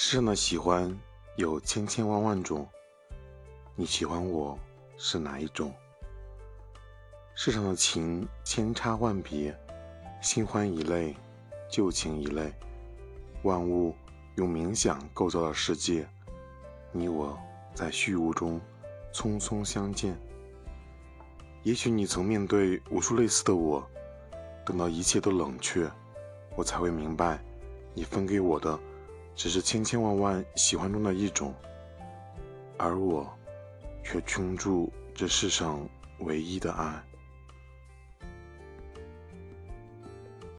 世上的喜欢有千千万万种，你喜欢我是哪一种？世上的情千差万别，新欢一类，旧情一类，万物用冥想构造了世界，你我在虚无中匆匆相见。也许你曾面对无数类似的我，等到一切都冷却，我才会明白，你分给我的。只是千千万万喜欢中的一种，而我却倾注这世上唯一的爱。